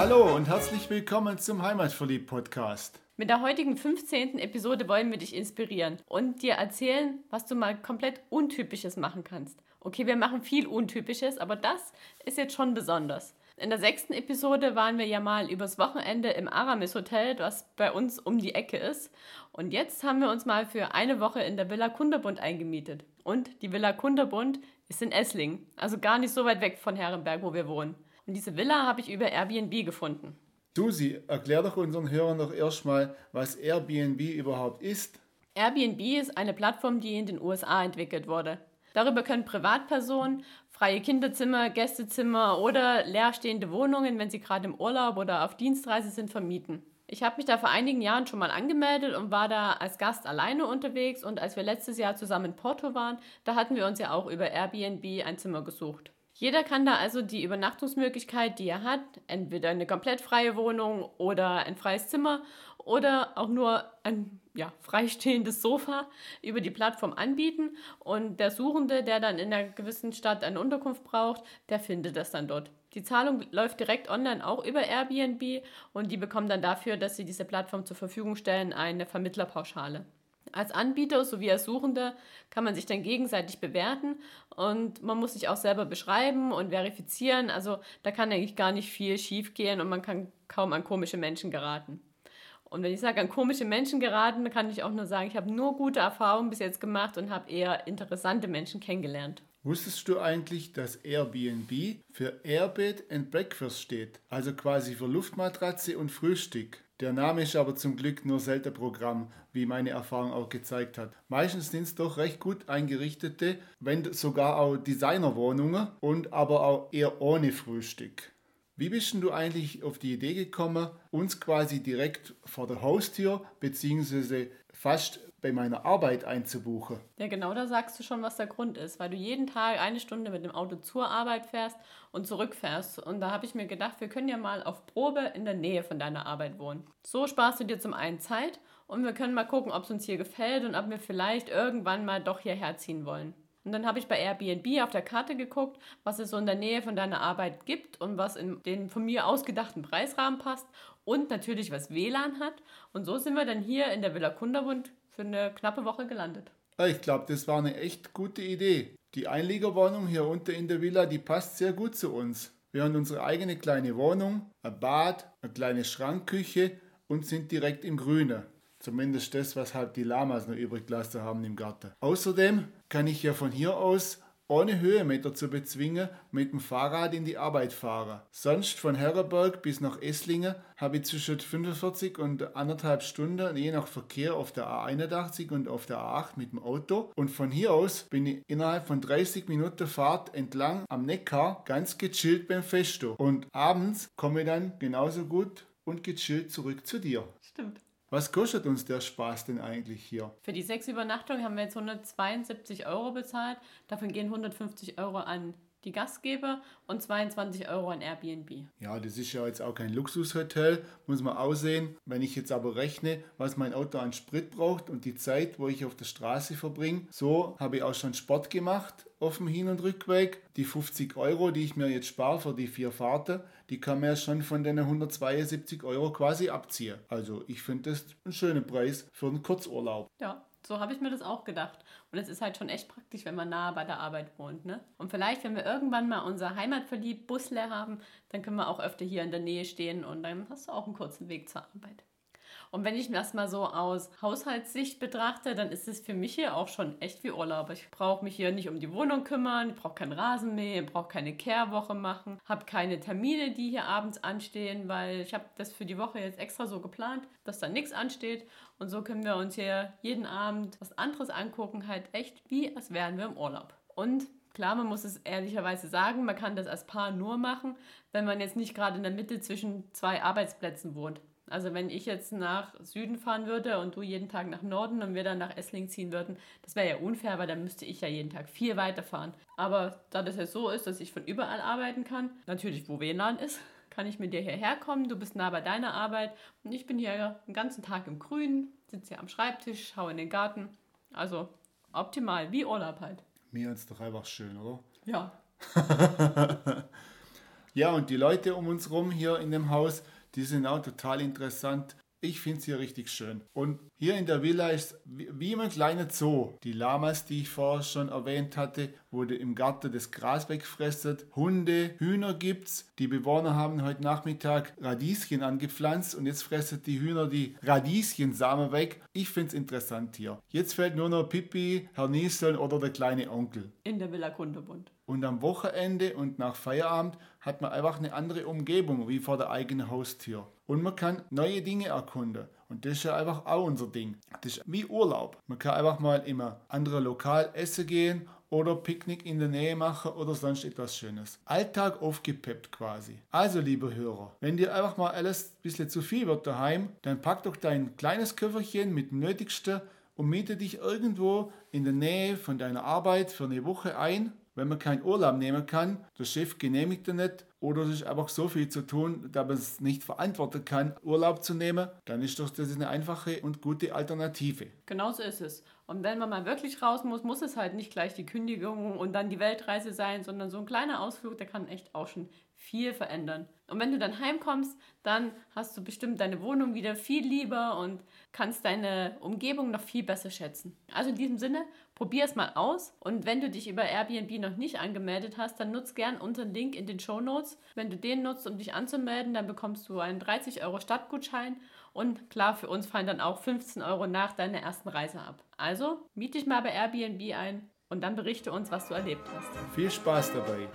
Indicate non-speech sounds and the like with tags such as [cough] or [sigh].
Hallo und herzlich willkommen zum Heimatverliebt Podcast. Mit der heutigen 15. Episode wollen wir dich inspirieren und dir erzählen, was du mal komplett Untypisches machen kannst. Okay, wir machen viel Untypisches, aber das ist jetzt schon besonders. In der sechsten Episode waren wir ja mal übers Wochenende im Aramis Hotel, was bei uns um die Ecke ist. Und jetzt haben wir uns mal für eine Woche in der Villa Kunderbund eingemietet. Und die Villa Kunderbund ist in Esslingen, also gar nicht so weit weg von Herrenberg, wo wir wohnen. Und diese Villa habe ich über Airbnb gefunden. Susi, erklär doch unseren Hörern doch erstmal, was Airbnb überhaupt ist. Airbnb ist eine Plattform, die in den USA entwickelt wurde. Darüber können Privatpersonen freie Kinderzimmer, Gästezimmer oder leerstehende Wohnungen, wenn sie gerade im Urlaub oder auf Dienstreise sind, vermieten. Ich habe mich da vor einigen Jahren schon mal angemeldet und war da als Gast alleine unterwegs. Und als wir letztes Jahr zusammen in Porto waren, da hatten wir uns ja auch über Airbnb ein Zimmer gesucht. Jeder kann da also die Übernachtungsmöglichkeit, die er hat, entweder eine komplett freie Wohnung oder ein freies Zimmer oder auch nur ein ja, freistehendes Sofa über die Plattform anbieten. Und der Suchende, der dann in einer gewissen Stadt eine Unterkunft braucht, der findet das dann dort. Die Zahlung läuft direkt online auch über Airbnb und die bekommen dann dafür, dass sie diese Plattform zur Verfügung stellen, eine Vermittlerpauschale. Als Anbieter sowie als Suchender kann man sich dann gegenseitig bewerten und man muss sich auch selber beschreiben und verifizieren. Also da kann eigentlich gar nicht viel schiefgehen und man kann kaum an komische Menschen geraten. Und wenn ich sage, an komische Menschen geraten, dann kann ich auch nur sagen, ich habe nur gute Erfahrungen bis jetzt gemacht und habe eher interessante Menschen kennengelernt. Wusstest du eigentlich, dass Airbnb für Airbed and Breakfast steht? Also quasi für Luftmatratze und Frühstück. Der Name ist aber zum Glück nur selten Programm, wie meine Erfahrung auch gezeigt hat. Meistens sind es doch recht gut eingerichtete, wenn sogar auch Designerwohnungen und aber auch eher ohne Frühstück. Wie bist du eigentlich auf die Idee gekommen, uns quasi direkt vor der Haustür bzw. fast bei meiner Arbeit einzubuchen? Ja, genau da sagst du schon, was der Grund ist, weil du jeden Tag eine Stunde mit dem Auto zur Arbeit fährst und zurückfährst. Und da habe ich mir gedacht, wir können ja mal auf Probe in der Nähe von deiner Arbeit wohnen. So sparst du dir zum einen Zeit und wir können mal gucken, ob es uns hier gefällt und ob wir vielleicht irgendwann mal doch hierher ziehen wollen. Und dann habe ich bei Airbnb auf der Karte geguckt, was es so in der Nähe von deiner Arbeit gibt und was in den von mir ausgedachten Preisrahmen passt und natürlich was WLAN hat. Und so sind wir dann hier in der Villa Kunderbund für eine knappe Woche gelandet. Ich glaube, das war eine echt gute Idee. Die Einliegerwohnung hier unten in der Villa, die passt sehr gut zu uns. Wir haben unsere eigene kleine Wohnung, ein Bad, eine kleine Schrankküche und sind direkt im Grünen. Zumindest das, was halt die Lamas noch übrig gelassen haben im Garten. Außerdem kann ich ja von hier aus ohne Höhenmeter zu bezwingen, mit dem Fahrrad in die Arbeit fahren. Sonst von Herrenberg bis nach Esslingen habe ich zwischen 45 und anderthalb Stunden, je nach Verkehr, auf der A81 und auf der A8 mit dem Auto. Und von hier aus bin ich innerhalb von 30 Minuten Fahrt entlang am Neckar ganz gechillt beim Festo. Und abends komme ich dann genauso gut und gechillt zurück zu dir. Stimmt. Was kostet uns der Spaß denn eigentlich hier? Für die sechs Übernachtungen haben wir jetzt 172 Euro bezahlt. Davon gehen 150 Euro an die Gastgeber und 22 Euro an Airbnb. Ja, das ist ja jetzt auch kein Luxushotel, muss man aussehen. Wenn ich jetzt aber rechne, was mein Auto an Sprit braucht und die Zeit, wo ich auf der Straße verbringe, so habe ich auch schon Sport gemacht auf dem Hin- und Rückweg. Die 50 Euro, die ich mir jetzt spare für die vier Fahrten, die kann man ja schon von den 172 Euro quasi abziehen. Also ich finde das ein schöner Preis für einen Kurzurlaub. Ja, so habe ich mir das auch gedacht. Und es ist halt schon echt praktisch, wenn man nahe bei der Arbeit wohnt. Ne? Und vielleicht, wenn wir irgendwann mal unser Heimatverliebt Bus leer haben, dann können wir auch öfter hier in der Nähe stehen und dann hast du auch einen kurzen Weg zur Arbeit. Und wenn ich das mal so aus Haushaltssicht betrachte, dann ist es für mich hier auch schon echt wie Urlaub. Ich brauche mich hier nicht um die Wohnung kümmern, ich brauche keinen Rasenmäher, ich brauche keine Kehrwoche machen, habe keine Termine, die hier abends anstehen, weil ich habe das für die Woche jetzt extra so geplant, dass da nichts ansteht. Und so können wir uns hier jeden Abend was anderes angucken, halt echt wie als wären wir im Urlaub. Und Klar, man muss es ehrlicherweise sagen, man kann das als Paar nur machen, wenn man jetzt nicht gerade in der Mitte zwischen zwei Arbeitsplätzen wohnt. Also wenn ich jetzt nach Süden fahren würde und du jeden Tag nach Norden und wir dann nach Essling ziehen würden, das wäre ja unfair, weil dann müsste ich ja jeden Tag viel weiterfahren. Aber da das ja so ist, dass ich von überall arbeiten kann, natürlich wo WLAN ist, [laughs] kann ich mit dir hierher kommen. Du bist nah bei deiner Arbeit und ich bin hier den ganzen Tag im Grünen, sitze hier am Schreibtisch, schaue in den Garten. Also optimal, wie Urlaub halt. Mir ist doch einfach schön, oder? Ja. [laughs] Ja, und die Leute um uns rum hier in dem Haus, die sind auch total interessant. Ich finde es hier richtig schön. Und hier in der Villa ist wie ein kleiner Zoo. Die Lamas, die ich vorher schon erwähnt hatte, wo im Garten das Gras wegfressen. Hunde, Hühner gibt's. Die Bewohner haben heute Nachmittag Radieschen angepflanzt und jetzt fressen die Hühner die Radieschensamen weg. Ich finde es interessant hier. Jetzt fällt nur noch Pippi, Herr Niesel oder der kleine Onkel. In der Villa Kunterbund. Und am Wochenende und nach Feierabend hat man einfach eine andere Umgebung wie vor der eigenen Haustür. Und man kann neue Dinge erkunden. Und das ist ja einfach auch unser Ding. Das ist wie Urlaub. Man kann einfach mal immer andere Lokal essen gehen oder Picknick in der Nähe machen oder sonst etwas Schönes. Alltag aufgepeppt quasi. Also, liebe Hörer, wenn dir einfach mal alles ein bisschen zu viel wird daheim, dann pack doch dein kleines Köfferchen mit dem Nötigsten und miete dich irgendwo in der Nähe von deiner Arbeit für eine Woche ein wenn man keinen Urlaub nehmen kann, der Chef genehmigt er nicht oder es ist einfach so viel zu tun, dass man es nicht verantworten kann, Urlaub zu nehmen, dann ist doch das eine einfache und gute Alternative. Genau so ist es. Und wenn man mal wirklich raus muss, muss es halt nicht gleich die Kündigung und dann die Weltreise sein, sondern so ein kleiner Ausflug, der kann echt auch schon viel verändern. Und wenn du dann heimkommst, dann hast du bestimmt deine Wohnung wieder viel lieber und kannst deine Umgebung noch viel besser schätzen. Also in diesem Sinne, probier es mal aus. Und wenn du dich über Airbnb noch nicht angemeldet hast, dann nutz gern unseren Link in den Show Notes. Wenn du den nutzt, um dich anzumelden, dann bekommst du einen 30 Euro Stadtgutschein. Und klar, für uns fallen dann auch 15 Euro nach deiner ersten Reise ab. Also miet dich mal bei Airbnb ein und dann berichte uns, was du erlebt hast. Viel Spaß dabei!